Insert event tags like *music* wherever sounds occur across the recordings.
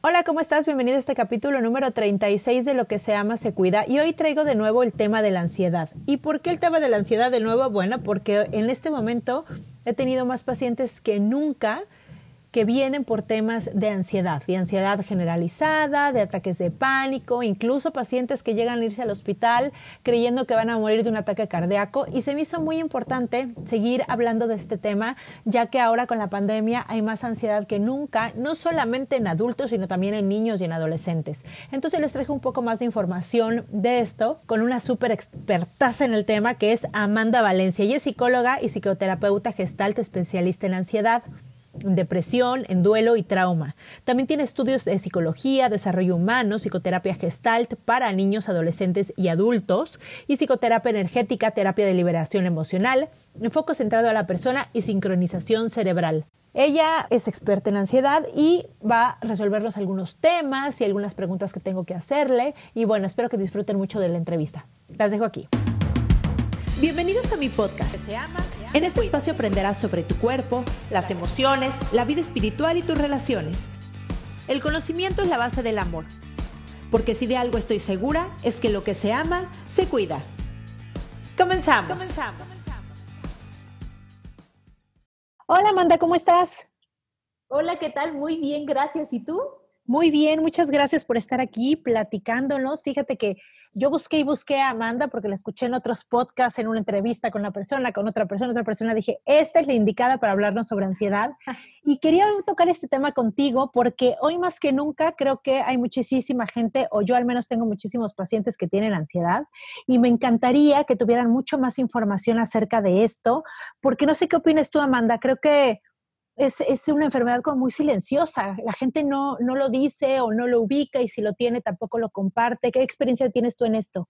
Hola, ¿cómo estás? Bienvenido a este capítulo número 36 de Lo que se ama se cuida. Y hoy traigo de nuevo el tema de la ansiedad. ¿Y por qué el tema de la ansiedad de nuevo? Bueno, porque en este momento he tenido más pacientes que nunca que vienen por temas de ansiedad, de ansiedad generalizada, de ataques de pánico, incluso pacientes que llegan a irse al hospital creyendo que van a morir de un ataque cardíaco. Y se me hizo muy importante seguir hablando de este tema, ya que ahora con la pandemia hay más ansiedad que nunca, no solamente en adultos, sino también en niños y en adolescentes. Entonces les traje un poco más de información de esto con una súper expertaza en el tema que es Amanda Valencia. Ella es psicóloga y psicoterapeuta gestalt especialista en ansiedad depresión, en duelo y trauma. También tiene estudios de psicología, desarrollo humano, psicoterapia gestalt para niños, adolescentes y adultos, y psicoterapia energética, terapia de liberación emocional, enfoque centrado a la persona y sincronización cerebral. Ella es experta en ansiedad y va a resolvernos algunos temas y algunas preguntas que tengo que hacerle. Y bueno, espero que disfruten mucho de la entrevista. Las dejo aquí. Bienvenidos a mi podcast. Se ama, en este espacio aprenderás sobre tu cuerpo, las emociones, la vida espiritual y tus relaciones. El conocimiento es la base del amor. Porque si de algo estoy segura, es que lo que se ama, se cuida. Comenzamos. Comenzamos. Hola Amanda, ¿cómo estás? Hola, ¿qué tal? Muy bien, gracias. ¿Y tú? Muy bien, muchas gracias por estar aquí platicándonos. Fíjate que yo busqué y busqué a Amanda porque la escuché en otros podcasts, en una entrevista con la persona, con otra persona, otra persona. Dije, esta es la indicada para hablarnos sobre ansiedad. *laughs* Y quería tocar este tema contigo porque hoy más que nunca creo que hay muchísima gente, o yo al menos tengo muchísimos pacientes que tienen ansiedad. Y me encantaría que tuvieran mucho más información acerca de esto, porque no sé qué opinas tú, Amanda. Creo que es, una enfermedad como muy silenciosa. La gente no, no lo dice o no lo ubica y si lo tiene tampoco lo comparte. ¿Qué experiencia tienes tú en esto?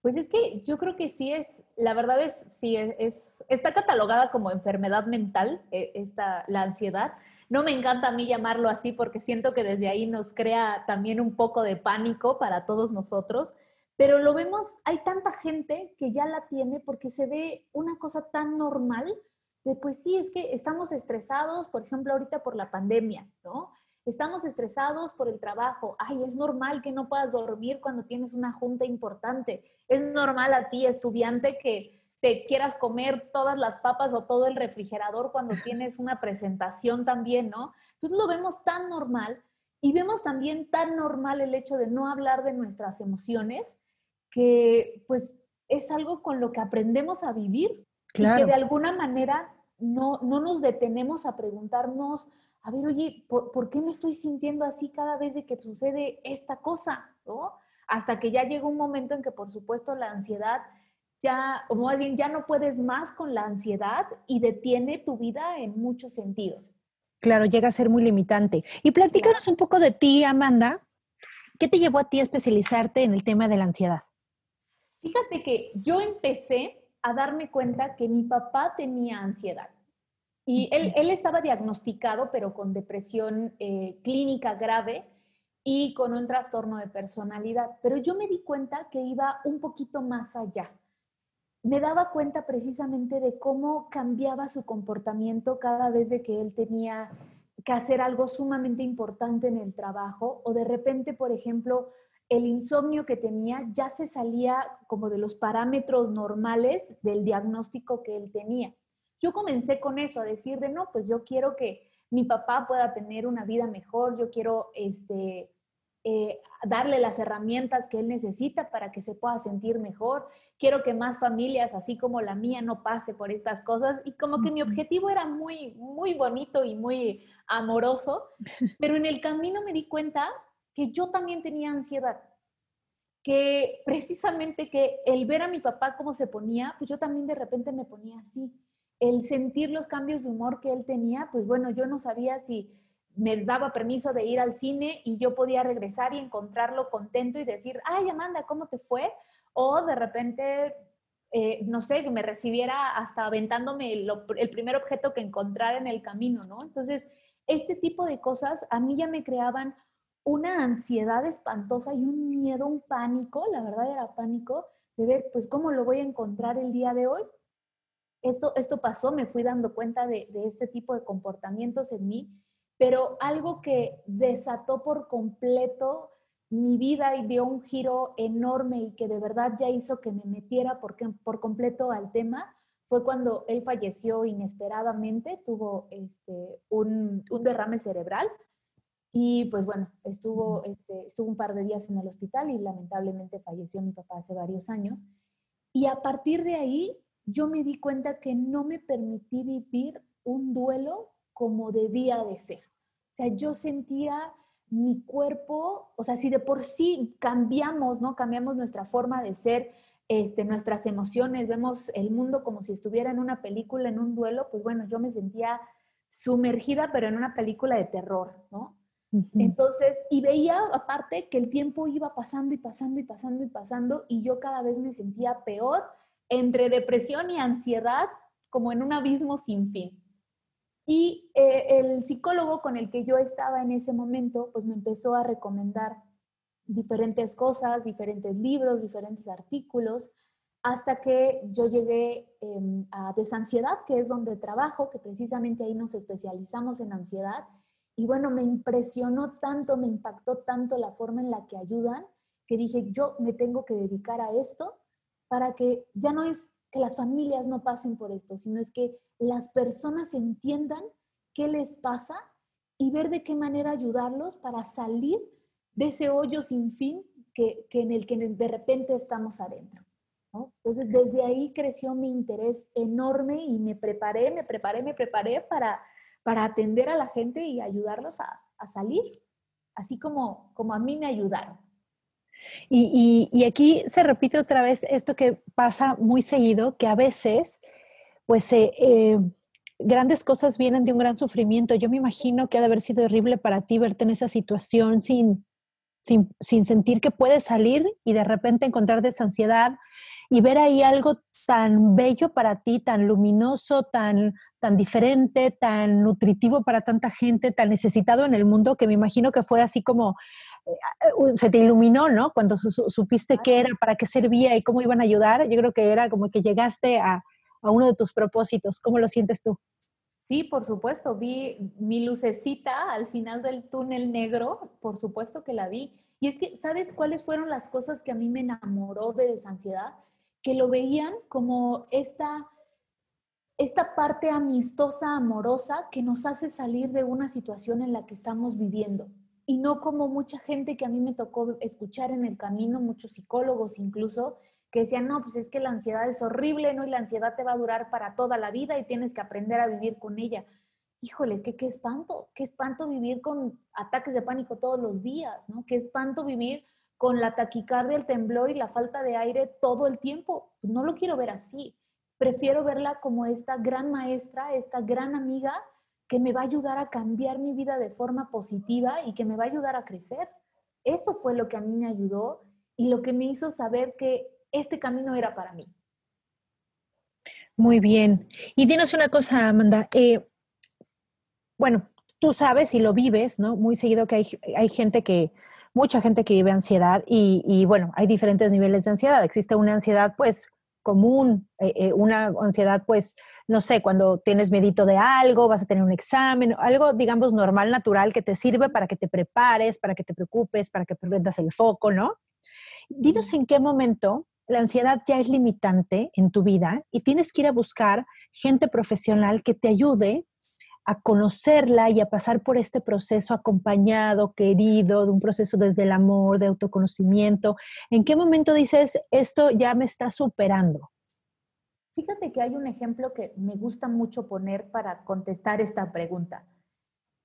Pues es que yo creo que sí es, la verdad es, sí es, está catalogada como enfermedad mental, eh, esta, la ansiedad. No me encanta a mí llamarlo así porque siento que desde ahí nos crea también un poco de pánico para todos nosotros, pero lo vemos, hay tanta gente que ya la tiene porque se ve una cosa tan normal pues sí, es que estamos estresados, por ejemplo, ahorita por la pandemia, ¿no? Estamos estresados por el trabajo. Ay, es normal que no puedas dormir cuando tienes una junta importante. Es normal a ti, estudiante, que te quieras comer todas las papas o todo el refrigerador cuando *laughs* tienes una presentación también, ¿no? Entonces lo vemos tan normal y vemos también tan normal el hecho de no hablar de nuestras emociones, que pues es algo con lo que aprendemos a vivir claro. y que de alguna manera no, no nos detenemos a preguntarnos, a ver, oye, ¿por, qué me estoy sintiendo así cada vez de que sucede esta cosa? ¿no? Hasta que ya llega un momento en que, por supuesto, la ansiedad ya, como decir, ya no puedes más con la ansiedad y detiene tu vida en muchos sentidos. Claro, llega a ser muy limitante. Y platícanos un poco de ti, Amanda. ¿Qué te llevó a ti a especializarte en el tema de la ansiedad? Fíjate que yo empecé a darme cuenta que mi papá tenía ansiedad. Y él, él estaba diagnosticado, pero con depresión eh, clínica grave y con un trastorno de personalidad. Pero yo me di cuenta que iba un poquito más allá. Me daba cuenta precisamente de cómo cambiaba su comportamiento cada vez de que él tenía que hacer algo sumamente importante en el trabajo o de repente, por ejemplo, el insomnio que tenía ya se salía como de los parámetros normales del diagnóstico que él tenía. Yo comencé con eso, a decir de, no, pues yo quiero que mi papá pueda tener una vida mejor, yo quiero este, eh, darle las herramientas que él necesita para que se pueda sentir mejor. Quiero que más familias, así como la mía, no pase por estas cosas. Y como que mi objetivo era muy, muy bonito y muy amoroso, *laughs* pero en el camino me di cuenta que yo también tenía ansiedad que precisamente que el ver a mi papá cómo se ponía, pues yo también de repente me ponía así. El sentir los cambios de humor que él tenía, pues bueno, yo no sabía si me daba permiso de ir al cine y yo podía regresar y encontrarlo contento y decir, ay Amanda, ¿cómo te fue? O de repente, eh, no sé, que me recibiera hasta aventándome el primer objeto que encontrara en el camino, ¿no? Entonces, este tipo de cosas a mí ya me creaban una ansiedad espantosa y un miedo, un pánico, la verdad era pánico, de ver, pues, cómo lo voy a encontrar el día de hoy. Esto, esto pasó, me fui dando cuenta de, de este tipo de comportamientos en mí, pero algo que desató por completo mi vida y dio un giro enorme y que de verdad ya hizo que me metiera por, por completo al tema fue cuando él falleció inesperadamente, tuvo este, un, un derrame cerebral y pues bueno, estuvo, este, estuvo un par de días en el hospital y lamentablemente falleció mi papá hace varios años. Y a partir de ahí yo me di cuenta que no me permití vivir un duelo como debía de ser. O sea, yo sentía mi cuerpo, o sea, si de por sí cambiamos, ¿no? Cambiamos nuestra forma de ser, este, nuestras emociones, vemos el mundo como si estuviera en una película, en un duelo, pues bueno, yo me sentía sumergida, pero en una película de terror, ¿no? Entonces, y veía aparte que el tiempo iba pasando y pasando y pasando y pasando y yo cada vez me sentía peor entre depresión y ansiedad, como en un abismo sin fin. Y eh, el psicólogo con el que yo estaba en ese momento, pues me empezó a recomendar diferentes cosas, diferentes libros, diferentes artículos, hasta que yo llegué em, a Desansiedad, que es donde trabajo, que precisamente ahí nos especializamos en ansiedad y bueno, me impresionó tanto, me impactó tanto la forma en la que ayudan, que dije, yo me tengo que dedicar a esto para que ya no es que las familias no pasen por esto, sino es que las personas entiendan qué les pasa y ver de qué manera ayudarlos para salir de ese hoyo sin fin que, en el que de repente estamos adentro. Entonces, desde ahí creció mi interés enorme y me preparé, me preparé, me preparé para para atender a la gente y ayudarlos a, salir, así como, como a mí me ayudaron. Y, aquí se repite otra vez esto que pasa muy seguido, que a veces, pues, eh, eh, grandes cosas vienen de un gran sufrimiento. Yo me imagino que ha de haber sido horrible para ti verte en esa situación sin, sin, sin sentir que puedes salir y de repente encontrar desansiedad y ver ahí algo tan bello para ti, tan luminoso, tan, tan diferente, tan nutritivo para tanta gente, tan necesitado en el mundo, que me imagino que fue así como, se te iluminó, ¿no? Cuando supiste qué era, para qué servía y cómo iban a ayudar, yo creo que era como que llegaste a, a uno de tus propósitos. ¿Cómo lo sientes tú? Sí, por supuesto, vi mi lucecita al final del túnel negro, por supuesto que la vi. Y es que, ¿sabes cuáles fueron las cosas que a mí me enamoró de desansiedad? que lo veían como esta, esta parte amistosa, amorosa, que nos hace salir de una situación en la que estamos viviendo. Y no como mucha gente que a mí me tocó escuchar en el camino, muchos psicólogos incluso, que decían, no, pues es que la ansiedad es horrible, ¿no? Y la ansiedad te va a durar para toda la vida y tienes que aprender a vivir con ella. Híjole, es que qué espanto, qué espanto vivir con ataques de pánico todos los días, ¿no? Qué espanto vivir con la taquicardia, el temblor y la falta de aire todo el tiempo. No lo quiero ver así. Prefiero verla como esta gran maestra, esta gran amiga que me va a ayudar a cambiar mi vida de forma positiva y que me va a ayudar a crecer. Eso fue lo que a mí me ayudó y lo que me hizo saber que este camino era para mí. Muy bien. Y dinos una cosa, Amanda. Eh, bueno, tú sabes y lo vives, ¿no? Muy seguido que hay, hay gente que, mucha gente que vive ansiedad y, bueno, hay diferentes niveles de ansiedad. Existe una ansiedad pues común, eh, eh, una ansiedad pues, no sé, cuando tienes medito de algo, vas a tener un examen, algo digamos normal, natural, que te sirve para que te prepares, para que te preocupes, para que prendas el foco, ¿no? Dinos en qué momento la ansiedad ya es limitante en tu vida y tienes que ir a buscar gente profesional que te ayude a conocerla y a pasar por este proceso acompañado, querido, de un proceso desde el amor, de autoconocimiento? ¿En qué momento dices, esto ya me está superando? Fíjate que hay un ejemplo que me gusta mucho poner para contestar esta pregunta.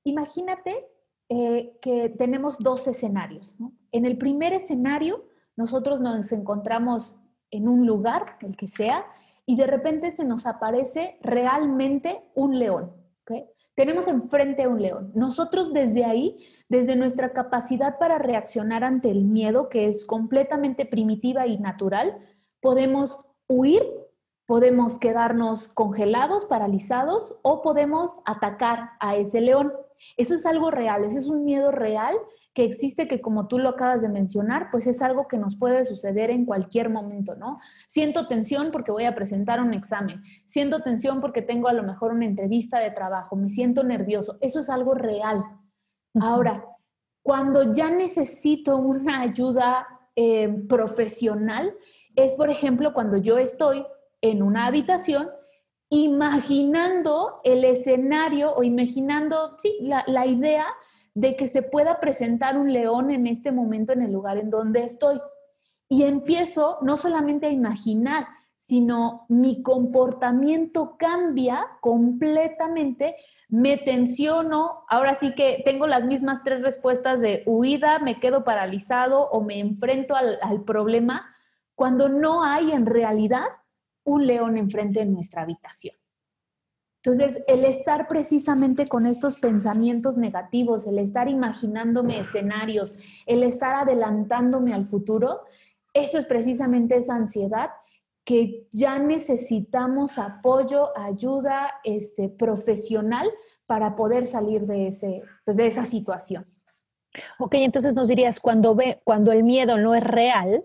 Imagínate eh, que tenemos dos escenarios. En el primer escenario, nosotros nos encontramos en un lugar, el que sea, y de repente se nos aparece realmente un león. Tenemos enfrente a un león. Nosotros desde ahí, desde nuestra capacidad para reaccionar ante el miedo, que es completamente primitiva y natural, podemos huir podemos quedarnos congelados, paralizados o podemos atacar a ese león. Eso es algo real, ese es un miedo real que existe que como tú lo acabas de mencionar, pues es algo que nos puede suceder en cualquier momento, ¿no? Siento tensión porque voy a presentar un examen, siento tensión porque tengo a lo mejor una entrevista de trabajo, me siento nervioso, eso es algo real. Ahora, cuando ya necesito una ayuda eh, profesional, es por ejemplo cuando yo estoy en una habitación imaginando el escenario o imaginando, sí, la, idea de que se pueda presentar un león en este momento en el lugar en donde estoy. Y empiezo no solamente a imaginar, sino mi comportamiento cambia completamente, me tensiono, ahora sí que tengo las mismas tres respuestas de huida, me quedo paralizado o me enfrento al, al problema, cuando no hay en realidad un león enfrente de nuestra habitación. Entonces, el estar precisamente con estos pensamientos negativos, el estar imaginándome escenarios, el estar adelantándome al futuro, eso es precisamente esa ansiedad que ya necesitamos apoyo, ayuda este, profesional para poder salir de, ese, pues de esa situación. Ok, entonces nos dirías, cuando, ve, cuando el miedo no es real,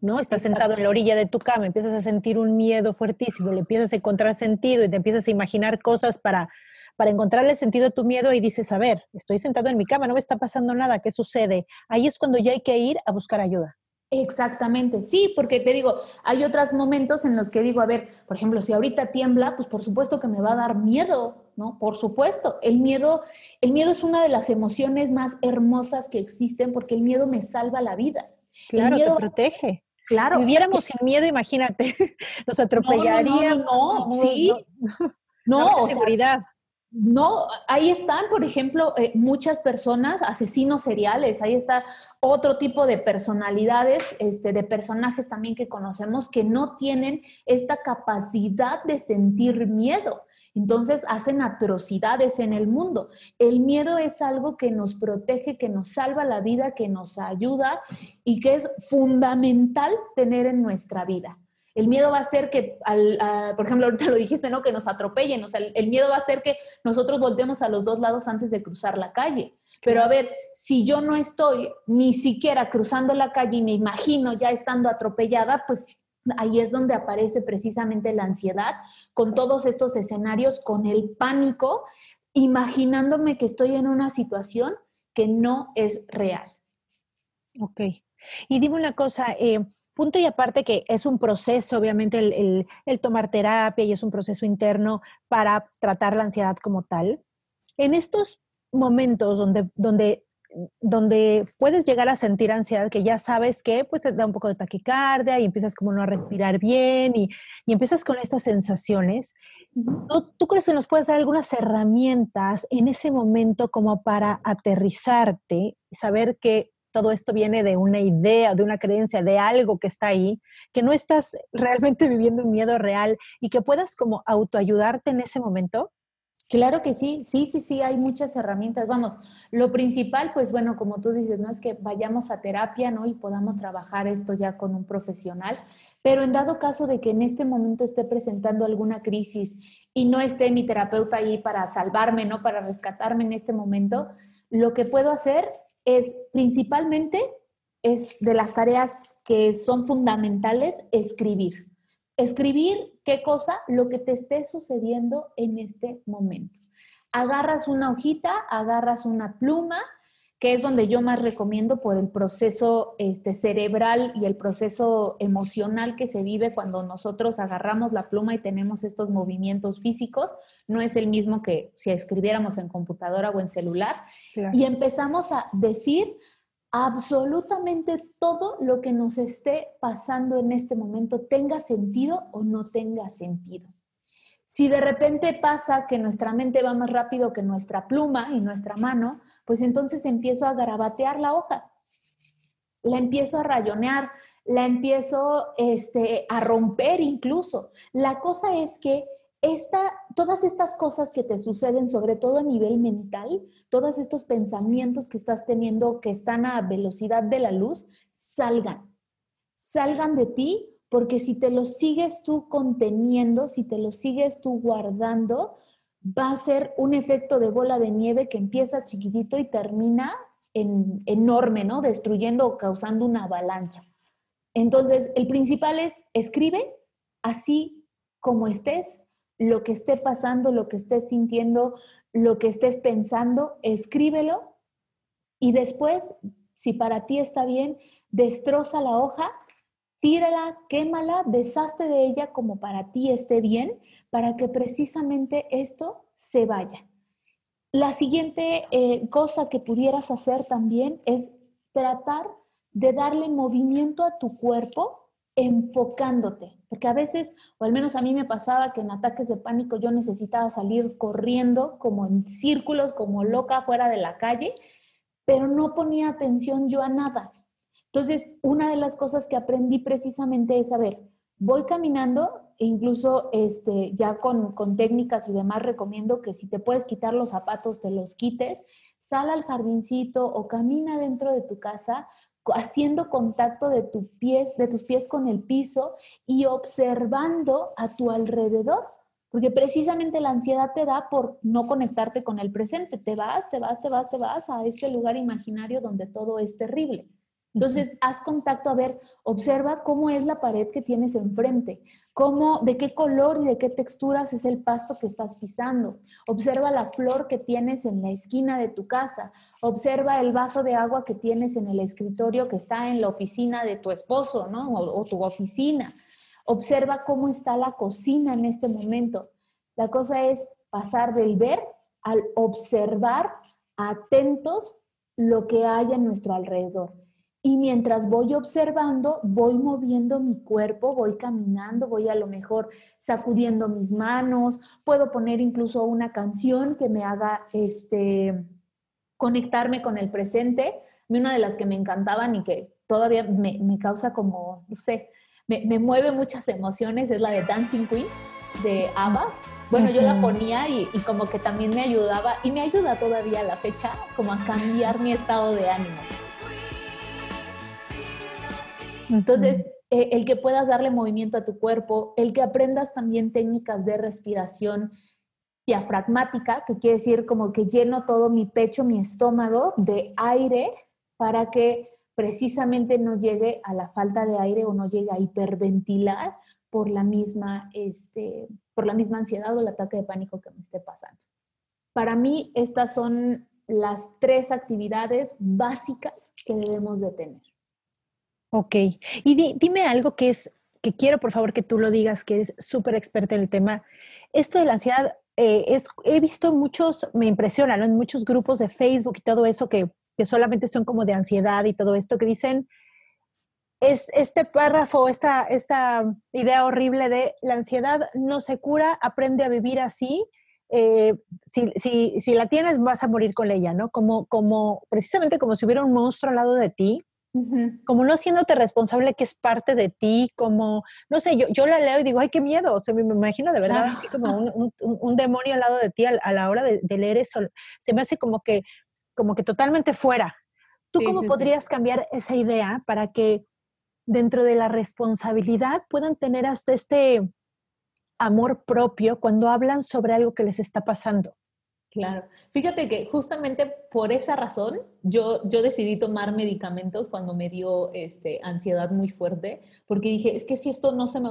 ¿no? Estás sentado en la orilla de tu cama, empiezas a sentir un miedo fuertísimo, le empiezas a encontrar sentido y te empiezas a imaginar cosas para, para encontrarle sentido a tu miedo y dices, a ver, estoy sentado en mi cama, no me está pasando nada, ¿qué sucede? Ahí es cuando ya hay que ir a buscar ayuda. Exactamente, sí, porque te digo, hay otros momentos en los que digo, a ver, por ejemplo, si ahorita tiembla, pues por supuesto que me va a dar miedo, ¿no? Por supuesto, el miedo, el miedo es una de las emociones más hermosas que existen porque el miedo me salva la vida. Claro, te protege. Claro. Si viviéramos sin miedo, imagínate, *laughs* nos atropellaríamos. No, no, no, sí. No, o seguridad. no, ahí están, por ejemplo, eh, muchas personas, asesinos seriales, ahí está otro tipo de personalidades, este, de personajes también que conocemos que no tienen esta capacidad de sentir miedo. Entonces hacen atrocidades en el mundo. El miedo es algo que nos protege, que nos salva la vida, que nos ayuda y que es fundamental tener en nuestra vida. El miedo va a ser que, por ejemplo, ahorita lo dijiste, ¿no? Que nos atropellen. O sea, el, el miedo va a ser que nosotros volteemos a los dos lados antes de cruzar la calle. Pero a ver, si yo no estoy ni siquiera cruzando la calle y me imagino ya estando atropellada, pues ahí es donde aparece precisamente la ansiedad, con todos estos escenarios, con el pánico, imaginándome que estoy en una situación que no es real. Ok. Y dime una cosa, eh, punto y aparte que es un proceso, obviamente, el, el, tomar terapia y es un proceso interno para tratar la ansiedad como tal. En estos momentos donde, donde donde puedes llegar a sentir ansiedad, que ya sabes que pues te da un poco de taquicardia y empiezas como no a respirar bien y, y empiezas con estas sensaciones. ¿Tú, ¿Tú, crees que nos puedes dar algunas herramientas en ese momento como para aterrizarte y saber que todo esto viene de una idea, de una creencia, de algo que está ahí, que no estás realmente viviendo un miedo real y que puedas como autoayudarte en ese momento? Claro que sí, sí, sí, sí, hay muchas herramientas. Vamos, lo principal, pues bueno, como tú dices, no es que vayamos a terapia, ¿no? Y podamos trabajar esto ya con un profesional, pero en dado caso de que en este momento esté presentando alguna crisis y no esté mi terapeuta ahí para salvarme, ¿no? Para rescatarme en este momento, lo que puedo hacer es principalmente, es de las tareas que son fundamentales, escribir. Escribir ¿Qué cosa? Lo que te esté sucediendo en este momento. Agarras una hojita, agarras una pluma, que es donde yo más recomiendo por el proceso este, cerebral y el proceso emocional que se vive cuando nosotros agarramos la pluma y tenemos estos movimientos físicos. No es el mismo que si escribiéramos en computadora o en celular. Y empezamos a decir absolutamente todo lo que nos esté pasando en este momento, tenga sentido o no tenga sentido. Si de repente pasa que nuestra mente va más rápido que nuestra pluma y nuestra mano, pues entonces empiezo a garabatear la hoja, la empiezo a rayonear, la empiezo este, a romper incluso. La cosa es que esta, todas estas cosas que te suceden, sobre todo a nivel mental, todos estos pensamientos que estás teniendo que están a velocidad de la luz, salgan, salgan de ti, porque si te los sigues tú conteniendo, si te los sigues tú guardando, va a ser un efecto de bola de nieve que empieza chiquitito y termina en, enorme, ¿no? Destruyendo o causando una avalancha. Entonces, el principal es escribe así como estés, lo que esté pasando, lo que estés sintiendo, lo que estés pensando, escríbelo y después, si para ti está bien, destroza la hoja, tírala, quémala, deshazte de ella como para ti esté bien para que precisamente esto se vaya. La siguiente eh, cosa que pudieras hacer también es tratar de darle movimiento a tu cuerpo enfocándote, porque a veces, o al menos a mí me pasaba que en ataques de pánico yo necesitaba salir corriendo como en círculos, como loca fuera de la calle, pero no ponía atención yo a nada. Entonces, una de las cosas que aprendí precisamente es, a ver, voy caminando e incluso este, ya con, con técnicas y demás recomiendo que si te puedes quitar los zapatos, te los quites, sal al jardincito o camina dentro de tu casa haciendo contacto de, tus pies, de tus pies con el piso y observando a tu alrededor. Porque precisamente la ansiedad te da por no conectarte con el presente. Te vas, te vas, te vas, te vas a este lugar imaginario donde todo es terrible. Entonces, haz contacto, a ver, observa cómo es la pared que tienes enfrente, cómo, de qué color y de qué texturas es el pasto que estás pisando. Observa la flor que tienes en la esquina de tu casa. Observa el vaso de agua que tienes en el escritorio que está en la oficina de tu esposo, ¿no? O, o tu oficina. Observa cómo está la cocina en este momento. La cosa es pasar del ver al observar atentos lo que hay a nuestro alrededor. Y mientras voy observando, voy moviendo mi cuerpo, voy caminando, voy a lo mejor sacudiendo mis manos, puedo poner incluso una canción que me haga este, conectarme con el presente. Una de las que me encantaban y que todavía me, causa como, no sé, me, me, mueve muchas emociones es la de Dancing Queen de ABBA. Bueno, yo la ponía y, y como que también me ayudaba y me ayuda todavía a la fecha como a cambiar mi estado de ánimo. Entonces, eh, el que puedas darle movimiento a tu cuerpo, el que aprendas también técnicas de respiración diafragmática, que quiere decir como que lleno todo mi pecho, mi estómago de aire para que precisamente no llegue a la falta de aire o no llegue a hiperventilar por la misma, este, por la misma ansiedad o el ataque de pánico que me esté pasando. Para mí, estas son las tres actividades básicas que debemos de tener. Ok. Y dime algo que es, que quiero por favor que tú lo digas, que eres súper experta en el tema. Esto de la ansiedad, eh, es, he visto muchos, me impresiona, ¿no? En muchos grupos de Facebook y todo eso que, que solamente son como de ansiedad y todo esto, que dicen, es este párrafo, esta, esta idea horrible de la ansiedad no se cura, aprende a vivir así. Eh, si, si, si, la tienes, vas a morir con ella, ¿no? Como, como, precisamente como si hubiera un monstruo al lado de ti como no siéndote responsable que es parte de ti, como, no sé, yo, yo la leo y digo, ay, qué miedo, o sea, me, imagino de verdad así como un, un, demonio al lado de ti a, la hora de, leer eso, se me hace como que, como que totalmente fuera. ¿Tú cómo podrías cambiar esa idea para que dentro de la responsabilidad puedan tener hasta este amor propio cuando hablan sobre algo que les está pasando? Claro. Fíjate que justamente por esa razón yo, yo decidí tomar medicamentos cuando me dio este, ansiedad muy fuerte, porque dije, es que si esto no se me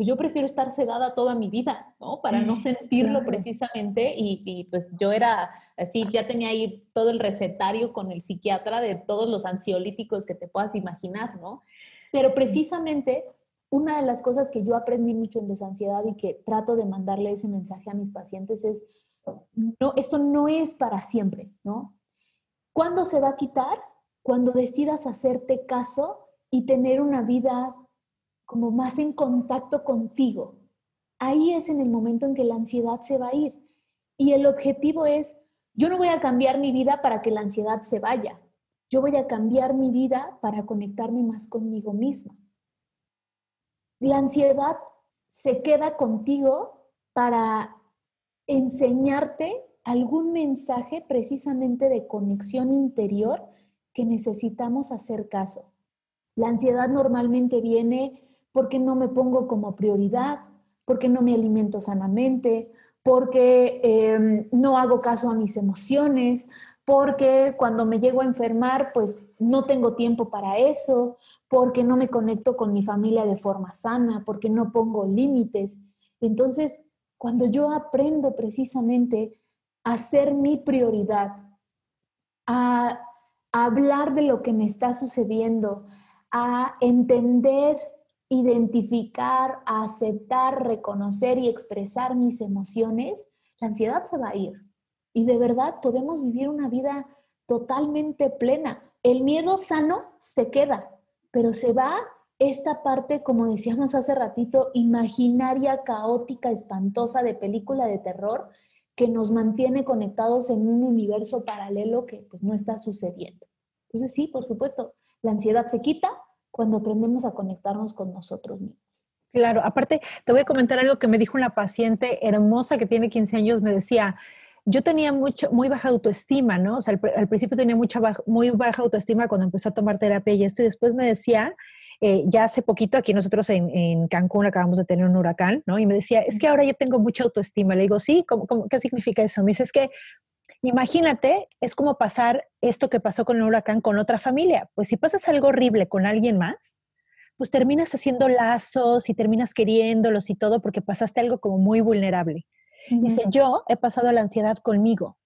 pues yo prefiero estar sedada toda mi vida, ¿no? Para no sentirlo precisamente y, y, pues yo era así, ya tenía ahí todo el recetario con el psiquiatra de todos los ansiolíticos que te puedas imaginar, ¿no? Pero precisamente una de las cosas que yo aprendí mucho en desansiedad y que trato de mandarle ese mensaje a mis pacientes es, no, esto no es para siempre, ¿no? ¿Cuándo se va a quitar? Cuando decidas hacerte caso y tener una vida como más en contacto contigo. Ahí es en el momento en que la ansiedad se va a ir. Y el objetivo es, yo no voy a cambiar mi vida para que la ansiedad se vaya. Yo voy a cambiar mi vida para conectarme más conmigo misma. La ansiedad se queda contigo para enseñarte algún mensaje precisamente de conexión interior que necesitamos hacer caso. La ansiedad normalmente viene porque no me pongo como prioridad, porque no me alimento sanamente, porque eh, no hago caso a mis emociones, porque cuando me llego a enfermar, pues no tengo tiempo para eso, porque no me conecto con mi familia de forma sana, porque no pongo límites. Entonces, cuando yo aprendo precisamente a ser mi prioridad, a hablar de lo que me está sucediendo, a entender identificar, aceptar, reconocer y expresar mis emociones, la ansiedad se va a ir. Y de verdad podemos vivir una vida totalmente plena. El miedo sano se queda, pero se va esa parte, como decíamos hace ratito, imaginaria, caótica, espantosa de película de terror que nos mantiene conectados en un universo paralelo que pues no está sucediendo. Entonces sí, por supuesto, la ansiedad se quita, cuando aprendemos a conectarnos con nosotros mismos. Claro, aparte, te voy a comentar algo que me dijo una paciente hermosa que tiene 15 años, me decía, yo tenía mucho, muy baja autoestima, ¿no? O sea, al, al principio tenía mucha muy baja autoestima cuando empezó a tomar terapia y esto, y después me decía, eh, ya hace poquito, aquí nosotros en, en, Cancún acabamos de tener un huracán, ¿no? Y me decía, es que ahora yo tengo mucha autoestima. Le digo, sí, ¿cómo, cómo, qué significa eso? Me dice, es que Imagínate, es como pasar esto que pasó con el huracán con otra familia. Pues si pasas algo horrible con alguien más, pues terminas haciendo lazos y terminas queriéndolos y todo porque pasaste algo como muy vulnerable. Uh -huh. Dice, yo he pasado la ansiedad conmigo.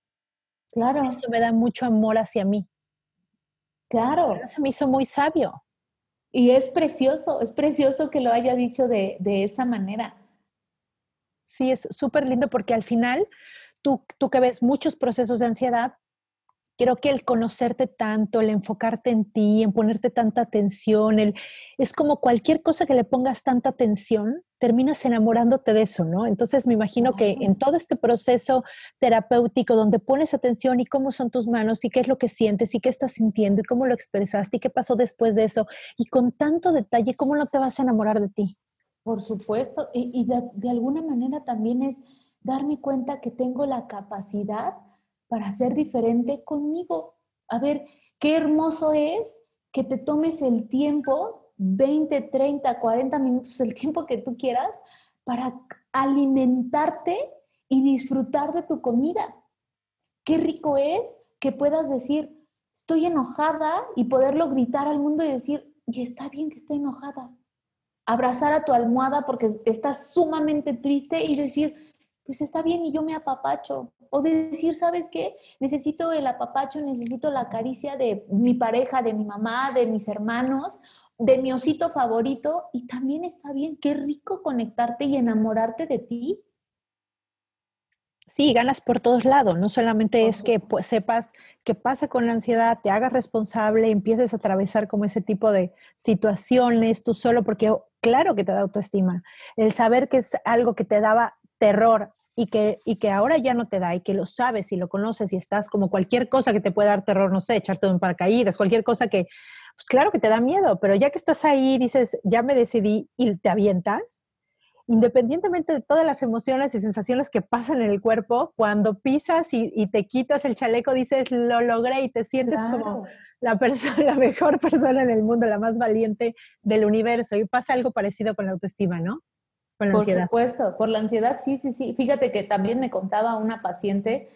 Claro. Eso me da mucho amor hacia mí. Claro. Eso me hizo muy sabio. Y es precioso, es precioso que lo haya dicho de, de esa manera. Sí, es súper lindo porque al final Tú, tú, que ves muchos procesos de ansiedad, creo que el conocerte tanto, el enfocarte en ti, en ponerte tanta atención, el, es como cualquier cosa que le pongas tanta atención, terminas enamorándote de eso, ¿no? Entonces me imagino que en todo este proceso terapéutico donde pones atención y cómo son tus manos y qué es lo que sientes y qué estás sintiendo y cómo lo expresaste y qué pasó después de eso y con tanto detalle, ¿cómo no te vas a enamorar de ti? Por supuesto, y, y de, de alguna manera también es darme cuenta que tengo la capacidad para ser diferente conmigo. A ver, qué hermoso es que te tomes el tiempo 20, 30, 40 minutos, el tiempo que tú quieras, para alimentarte y disfrutar de tu comida. Qué rico es que puedas decir, estoy enojada y poderlo gritar al mundo y decir, y está bien que esté enojada. Abrazar a tu almohada porque estás sumamente triste y decir, pues está bien y yo me apapacho. O decir, ¿sabes qué? Necesito el apapacho, necesito la caricia de mi pareja, de mi mamá, de mis hermanos, de mi osito favorito. Y también está bien, qué rico conectarte y enamorarte de ti. Sí, ganas por todos lados. No solamente es que pues, sepas qué pasa con la ansiedad, te hagas responsable, empieces a atravesar como ese tipo de situaciones tú solo, porque claro que te da autoestima. El saber que es algo que te daba terror y que, y que ahora ya no te da y que lo sabes y lo conoces y estás como cualquier cosa que te puede dar terror, no sé, echarte un paracaídas, cualquier cosa que, pues claro que te da miedo, pero ya que estás ahí, dices, ya me decidí y te avientas, independientemente de todas las emociones y sensaciones que pasan en el cuerpo, cuando pisas y, te quitas el chaleco, dices, lo logré y te sientes como la, persona, *laughs* la mejor persona en el mundo, la más valiente del universo. Y pasa algo parecido con la autoestima, ¿no? Por supuesto, por la ansiedad, sí, sí, sí. Fíjate que también me contaba una paciente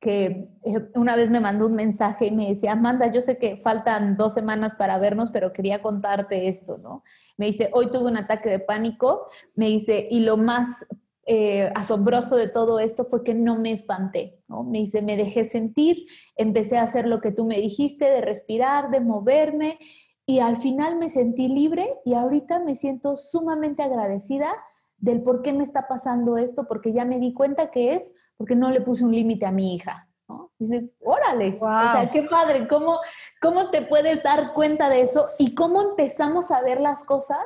que eh, una vez me mandó un mensaje y me decía, Amanda, yo sé que faltan dos semanas para vernos, pero quería contarte esto, ¿no? Me dice, hoy tuve un ataque de pánico, me dice, y lo más eh, asombroso de todo esto fue que no me espanté, ¿no? Me dice, me dejé sentir, empecé a hacer lo que tú me dijiste, de respirar, de moverme, y al final me sentí libre y ahorita me siento sumamente agradecida del por qué me está pasando esto, porque ya me di cuenta que es porque no le puse un límite a mi hija. ¿no? Dice, órale, o sea, qué padre, ¿cómo, ¿cómo te puedes dar cuenta de eso y cómo empezamos a ver las cosas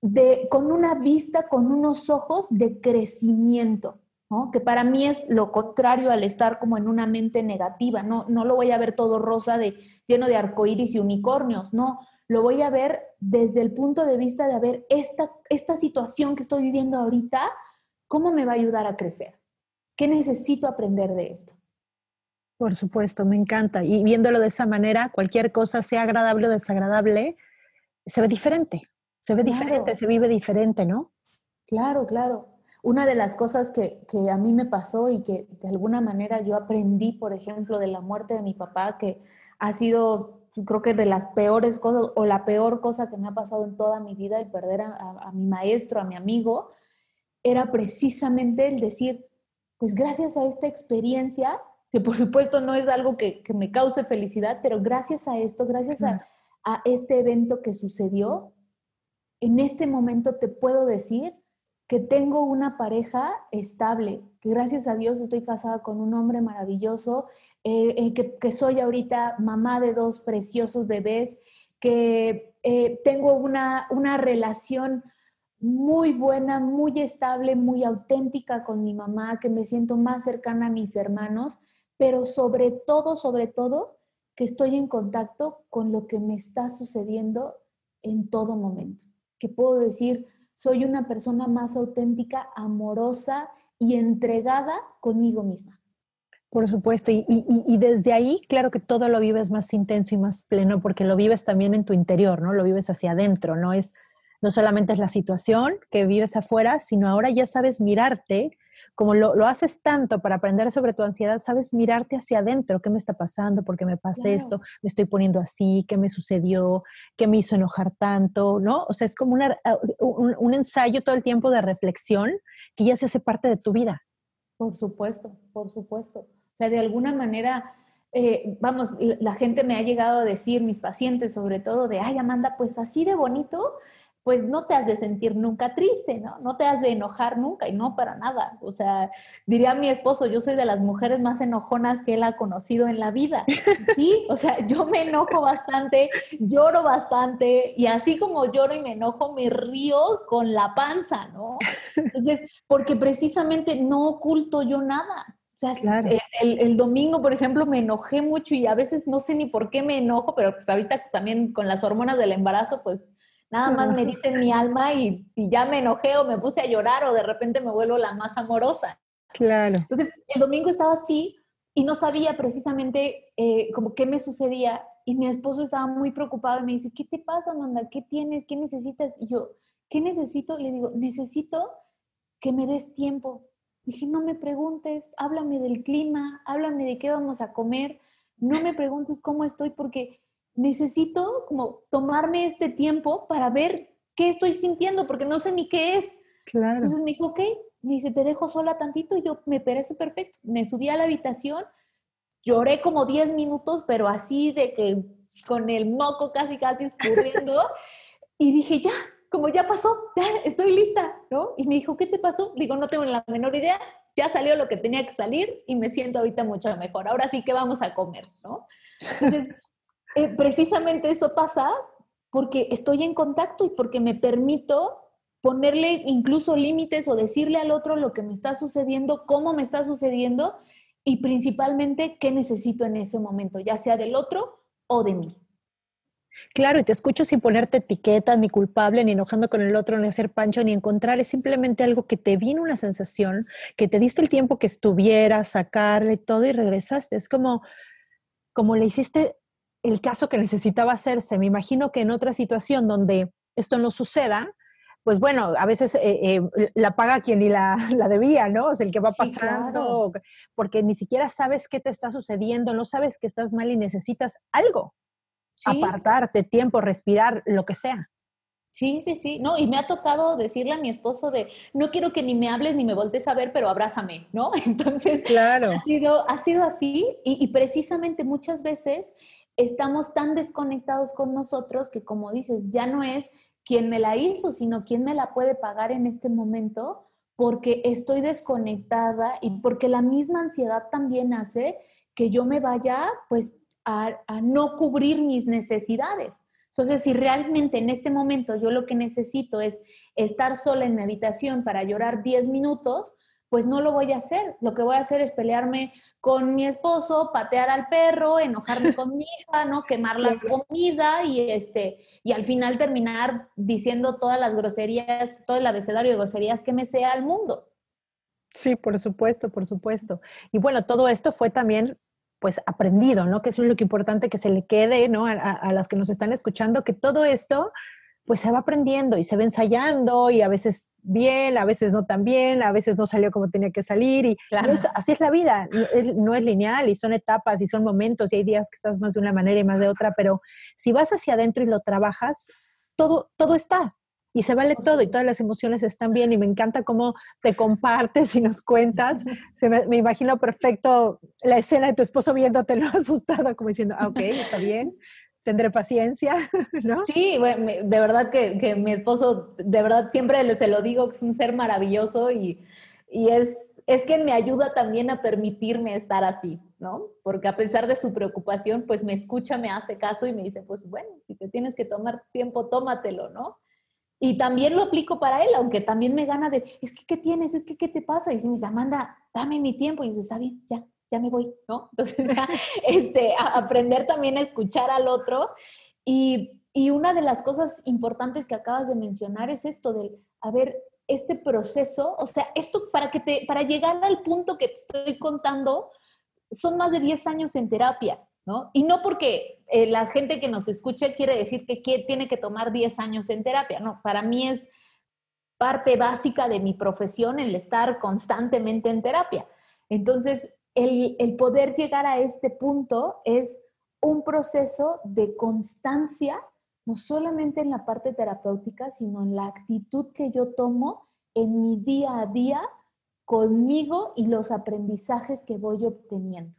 de, con una vista, con unos ojos de crecimiento, ¿no? que para mí es lo contrario al estar como en una mente negativa, no, no lo voy a ver todo rosa, de, lleno de arcoíris y unicornios, no, lo voy a ver desde el punto de vista de, a ver, esta, esta situación que estoy viviendo ahorita, ¿cómo me va a ayudar a crecer? ¿Qué necesito aprender de esto? Por supuesto, me encanta. Y viéndolo de esa manera, cualquier cosa, sea agradable o desagradable, se ve diferente. Se ve diferente, se vive diferente, ¿no? Claro, claro. Una de las cosas que, que, a mí me pasó y que de alguna manera yo aprendí, por ejemplo, de la muerte de mi papá, que ha sido creo que de las peores cosas o la peor cosa que me ha pasado en toda mi vida, el perder a, mi maestro, a mi amigo, era precisamente el decir, pues gracias a esta experiencia, que por supuesto no es algo que, me cause felicidad, pero gracias a esto, gracias a, a este evento que sucedió, en este momento te puedo decir que tengo una pareja estable, que gracias a Dios estoy casada con un hombre maravilloso, eh, eh, que, soy ahorita mamá de dos preciosos bebés, que eh, tengo una, una relación muy buena, muy estable, muy auténtica con mi mamá, que me siento más cercana a mis hermanos, pero sobre todo, sobre todo, que estoy en contacto con lo que me está sucediendo en todo momento. Que puedo decir, soy una persona más auténtica, amorosa y entregada conmigo misma. Por supuesto, y, desde ahí, claro que todo lo vives más intenso y más pleno, porque lo vives también en tu interior, ¿no? Lo vives hacia adentro, no es, no solamente es la situación que vives afuera, sino ahora ya sabes mirarte como lo, haces tanto para aprender sobre tu ansiedad, sabes mirarte hacia adentro, qué me está pasando, por qué me pasa esto, me estoy poniendo así, qué me sucedió, qué me hizo enojar tanto, ¿no? O sea, es como ah, un, ensayo todo el tiempo de reflexión que ya se hace parte de tu vida. Por supuesto, por supuesto. O sea, de alguna manera, eh, vamos, la gente me ha llegado a decir, mis pacientes sobre todo, de, ay, Amanda, pues así de bonito pues no te has de sentir nunca triste, ¿no? No te has de enojar nunca y no para nada. O sea, diría mi esposo, yo soy de las mujeres más enojonas que él ha conocido en la vida. Sí, o sea, yo me enojo bastante, lloro bastante y así como lloro y me enojo, me río con la panza, ¿no? Entonces, porque precisamente no oculto yo nada. O sea, el, el, domingo, por ejemplo, me enojé mucho y a veces no sé ni por qué me enojo, pero pues ahorita también con las hormonas del embarazo, pues Nada más me dicen mi alma y, ya me enojé o me puse a llorar o de repente me vuelvo la más amorosa. Claro. Entonces, el domingo estaba así y no sabía precisamente eh, como qué me sucedía y mi esposo estaba muy preocupado y me dice, ¿qué te pasa, Amanda? ¿Qué tienes? ¿Qué necesitas? Y yo, ¿qué necesito? Le digo, necesito que me des tiempo. Dije, no me preguntes, háblame del clima, háblame de qué vamos a comer, no me preguntes cómo estoy porque necesito como tomarme este tiempo para ver qué estoy sintiendo porque no sé ni qué es. Claro. Entonces me dijo, ok, me dice, te dejo sola tantito y yo me parece perfecto. Me subí a la habitación, lloré como 10 minutos, pero así de que con el moco casi, casi escurriendo *laughs* y dije, ya, como ya pasó, ya estoy lista, ¿no? Y me dijo, ¿qué te pasó? Digo, no tengo la menor idea, ya salió lo que tenía que salir y me siento ahorita mucho mejor. Ahora sí que vamos a comer, ¿no? Entonces, eh, precisamente eso pasa porque estoy en contacto y porque me permito ponerle incluso límites o decirle al otro lo que me está sucediendo, cómo me está sucediendo y principalmente qué necesito en ese momento, ya sea del otro o de mí. Claro, y te escucho sin ponerte etiquetas, ni culpable, ni enojando con el otro, ni hacer pancho, ni encontrar. Es simplemente algo que te vino una sensación, que te diste el tiempo que estuviera, sacarle todo y regresaste. Es como, como le hiciste el caso que necesitaba hacerse. Me imagino que en otra situación donde esto no suceda, pues bueno, a veces eh, eh, la paga quien ni la, *laughs* la, debía, ¿no? Es el que va pasando, porque ni siquiera sabes qué te está sucediendo, no sabes que estás mal y necesitas algo apartarte, tiempo, respirar, lo que sea. Sí, sí, sí. No, y me ha tocado decirle a mi esposo de, no quiero que ni me hables ni me voltees a ver, pero abrázame, ¿no? *laughs* Entonces, claro. ha, sido, ha sido así y, y, precisamente muchas veces estamos tan desconectados con nosotros que, como dices, ya no es quien me la hizo, sino quien me la puede pagar en este momento porque estoy desconectada y porque la misma ansiedad también hace que yo me vaya, pues, a, no cubrir mis necesidades. Entonces, si realmente en este momento yo lo que necesito es estar sola en mi habitación para llorar 10 minutos, pues no lo voy a hacer. Lo que voy a hacer es pelearme con mi esposo, patear al perro, enojarme con mi *laughs* hija, ¿no? Quemar la comida y este y al final terminar diciendo todas las groserías, todo el abecedario de groserías que me sea al mundo. Sí, por supuesto, por supuesto. Y bueno, todo esto fue también pues aprendido, ¿no? Que eso es lo que importante que se le quede, ¿no? A, las que nos están escuchando, que todo esto pues se va aprendiendo y se va ensayando y a veces bien, a veces no tan bien, a veces no salió como tenía que salir y así es la vida, no es, no es, lineal y son etapas y son momentos y hay días que estás más de una manera y más de otra, pero si vas hacia adentro y lo trabajas, todo, todo está, y se vale todo y todas las emociones están bien y me encanta cómo te compartes y nos cuentas. *laughs* Se me, me, imagino perfecto la escena de tu esposo viéndotelo *laughs* asustado, como diciendo, ah, ok, está bien, tendré paciencia, *laughs* ¿no? Sí, de verdad que, que, mi esposo, de verdad siempre se lo digo, que es un ser maravilloso y, y es, es quien me ayuda también a permitirme estar así, ¿no? Porque a pesar de su preocupación, pues me escucha, me hace caso y me dice, pues bueno, si te tienes que tomar tiempo, tómatelo, ¿no? Y también lo aplico para él, aunque también me gana de, es que, ¿qué tienes? Es que, ¿qué te pasa? Y dice, Amanda, dame mi tiempo. Y dice, está bien, ya, ya me voy, ¿no? Entonces, *laughs* ya, este, aprender también a escuchar al otro. Y, y una de las cosas importantes que acabas de mencionar es esto del, a ver, este proceso, o sea, esto para que te, para llegar al punto que te estoy contando, son más de 10 años en terapia. ¿no? Y no porque eh, la gente que nos escuche quiere decir que, tiene que tomar 10 años en terapia, no, para mí es parte básica de mi profesión el estar constantemente en terapia. Entonces, el, poder llegar a este punto es un proceso de constancia, no solamente en la parte terapéutica, sino en la actitud que yo tomo en mi día a día conmigo y los aprendizajes que voy obteniendo.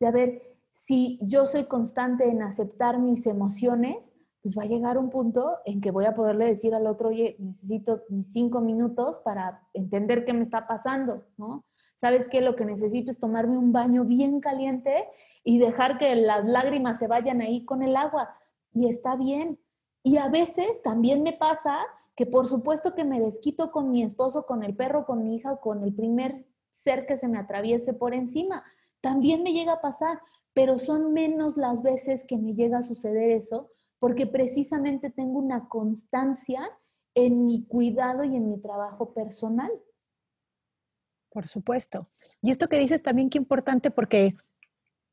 O a ver, si yo soy constante en aceptar mis emociones, pues va a llegar un punto en que voy a poderle decir al otro, oye, necesito mis cinco minutos para entender qué me está pasando, ¿no? ¿Sabes qué? Lo que necesito es tomarme un baño bien caliente y dejar que las lágrimas se vayan ahí con el agua. Y está bien. Y a veces también me pasa que por supuesto que me desquito con mi esposo, con el perro, con mi hija, con el primer ser que se me atraviese por encima. También me llega a pasar, pero son menos las veces que me llega a suceder eso, porque precisamente tengo una constancia en mi cuidado y en mi trabajo personal. Por supuesto. Y esto que dices también qué importante porque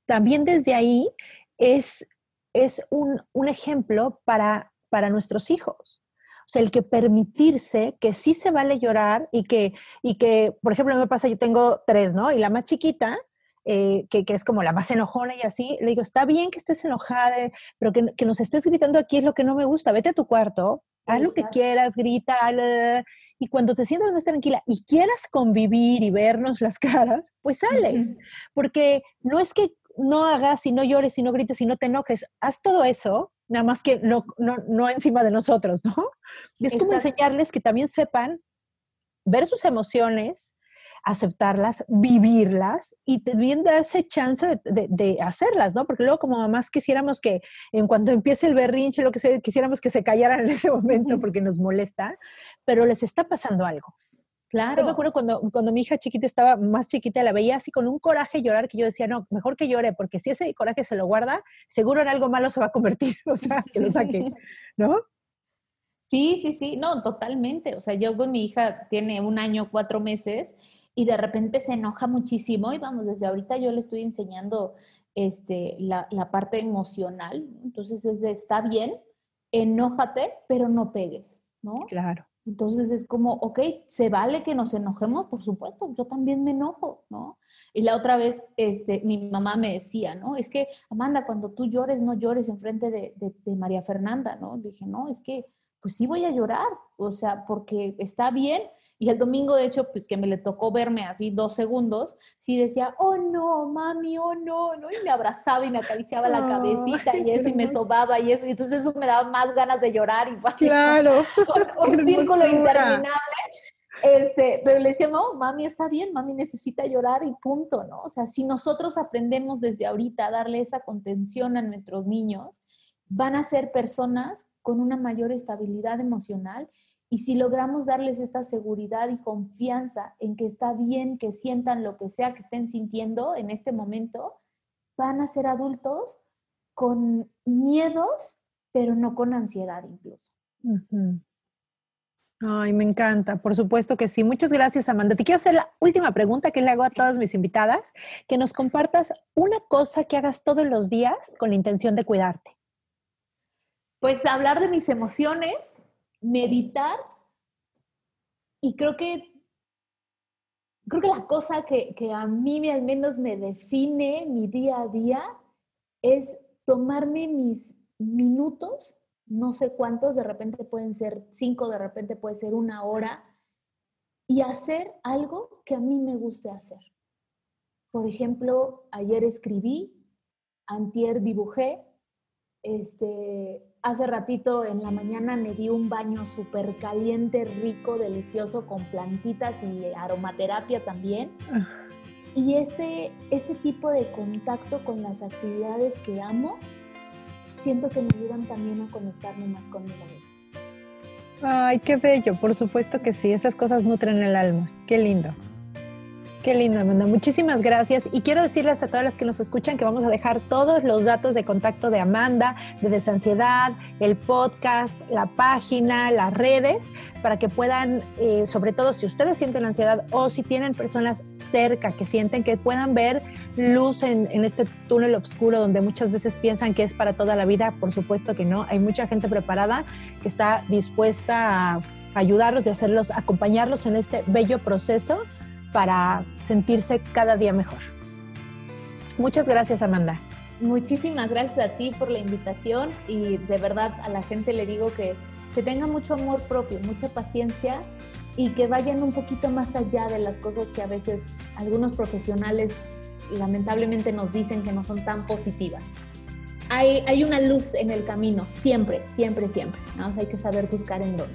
también desde ahí es es un, un ejemplo para, para nuestros hijos. O sea, el que permitirse que sí se vale llorar y que, y que, por ejemplo, me pasa, yo tengo tres, ¿no? Y la más chiquita, eh, que, que, es como la más enojona y así, le digo, está bien que estés enojada, pero que, que, nos estés gritando aquí es lo que no me gusta, vete a tu cuarto, haz lo que quieras, grita, y cuando te sientas más tranquila y quieras convivir y vernos las caras, pues sales, porque no es que no hagas y no llores y no grites y no te enojes, haz todo eso, nada más que no, no, no encima de nosotros, ¿no? Y es Exacto. como enseñarles que también sepan ver sus emociones, aceptarlas, vivirlas y también darse chance de, de, de, hacerlas, ¿no? Porque luego como mamás quisiéramos que en cuanto empiece el berrinche, lo que sea, quisiéramos que se callaran en ese momento porque nos molesta, pero les está pasando algo. Claro. Yo me acuerdo cuando, cuando mi hija chiquita estaba más chiquita, la veía así con un coraje llorar que yo decía, no, mejor que llore, porque si ese coraje se lo guarda, seguro en algo malo se va a convertir, *laughs* o sea, que lo saque, ¿no? Sí, sí, sí, no, totalmente. O sea, yo con mi hija tiene un año, cuatro meses, y de repente se enoja muchísimo y vamos, desde ahorita yo le estoy enseñando este, la, la parte emocional, entonces es de, está bien, enójate, pero no pegues, ¿no? Claro. Entonces es como, ok, se vale que nos enojemos, por supuesto, yo también me enojo, ¿no? Y la otra vez, este, mi mamá me decía, ¿no? Es que, Amanda, cuando tú llores, no llores enfrente de, de, de María Fernanda, ¿no? Dije, no, es que, pues sí voy a llorar, o sea, porque está bien, y el domingo, de hecho, pues que me le tocó verme así dos segundos, sí decía, oh no, mami, oh no, ¿no? Y me abrazaba y me acariciaba la cabecita y eso, y me sobaba y eso. Y entonces eso me daba más ganas de llorar y fue claro. *laughs* *laughs* un, un círculo interminable. Este, pero le decía, no, mami está bien, mami necesita llorar y punto, ¿no? O sea, si nosotros aprendemos desde ahorita a darle esa contención a nuestros niños, van a ser personas con una mayor estabilidad emocional y si logramos darles esta seguridad y confianza en que está bien que sientan lo que sea que estén sintiendo en este momento, van a ser adultos con miedos, pero no con ansiedad incluso. Uh -huh. Ay, me encanta, por supuesto que sí. Muchas gracias, Amanda. Te quiero hacer la última pregunta que le hago a todas mis invitadas, que nos compartas una cosa que hagas todos los días con la intención de cuidarte. Pues hablar de mis emociones, meditar y creo que creo que la cosa que, que a mí al menos me define mi día a día es tomarme mis minutos, no sé cuántos, de repente pueden ser cinco, de repente puede ser una hora, y hacer algo que a mí me guste hacer. Por ejemplo, ayer escribí, antier dibujé, este, hace ratito en la mañana me di un baño súper caliente, rico, delicioso, con plantitas y aromaterapia también. Y ese, ese tipo de contacto con las actividades que amo, siento que me ayudan también a conectarme más conmigo misma. Ay, qué bello, por supuesto que sí, esas cosas nutren el alma, qué lindo. Qué lindo, Amanda. Muchísimas gracias. Y quiero decirles a todas las que nos escuchan que vamos a dejar todos los datos de contacto de Amanda, de Desansiedad, el podcast, la página, las redes, para que puedan, eh, sobre todo si ustedes sienten ansiedad o si tienen personas cerca que sienten que puedan ver luz en, en este túnel oscuro donde muchas veces piensan que es para toda la vida. Por supuesto que no. Hay mucha gente preparada que está dispuesta a ayudarlos y hacerlos, acompañarlos en este bello proceso para sentirse cada día mejor. Muchas gracias, Amanda. Muchísimas gracias a ti por la invitación y de verdad a la gente le digo que se tenga mucho amor propio, mucha paciencia y que vayan un poquito más allá de las cosas que a veces algunos profesionales lamentablemente nos dicen que no son tan positivas. Hay, hay una luz en el camino, siempre, siempre, siempre. ¿no? Hay que saber buscar en dónde.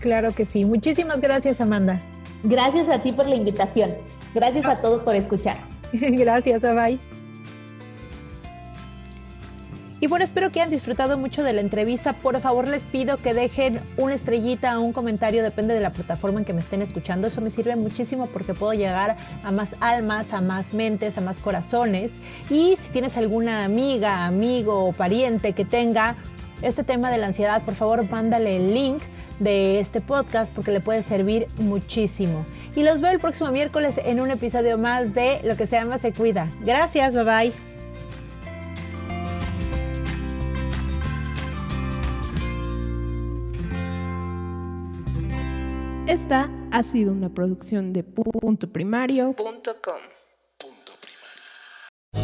Claro que sí. Muchísimas gracias, Amanda. Gracias a ti por la invitación. Gracias a todos por escuchar. *laughs* Gracias, bye. Y bueno, espero que hayan disfrutado mucho de la entrevista. Por favor, les pido que dejen una estrellita o un comentario, depende de la plataforma en que me estén escuchando. Eso me sirve muchísimo porque puedo llegar a más almas, a más mentes, a más corazones. Y si tienes alguna amiga, amigo o pariente que tenga este tema de la ansiedad, por favor, mándale el link de este podcast porque le puede servir muchísimo. Y los veo el próximo miércoles en un episodio más de Lo que se llama se cuida. Gracias, bye bye. Esta ha sido una producción de puntoprimario.com.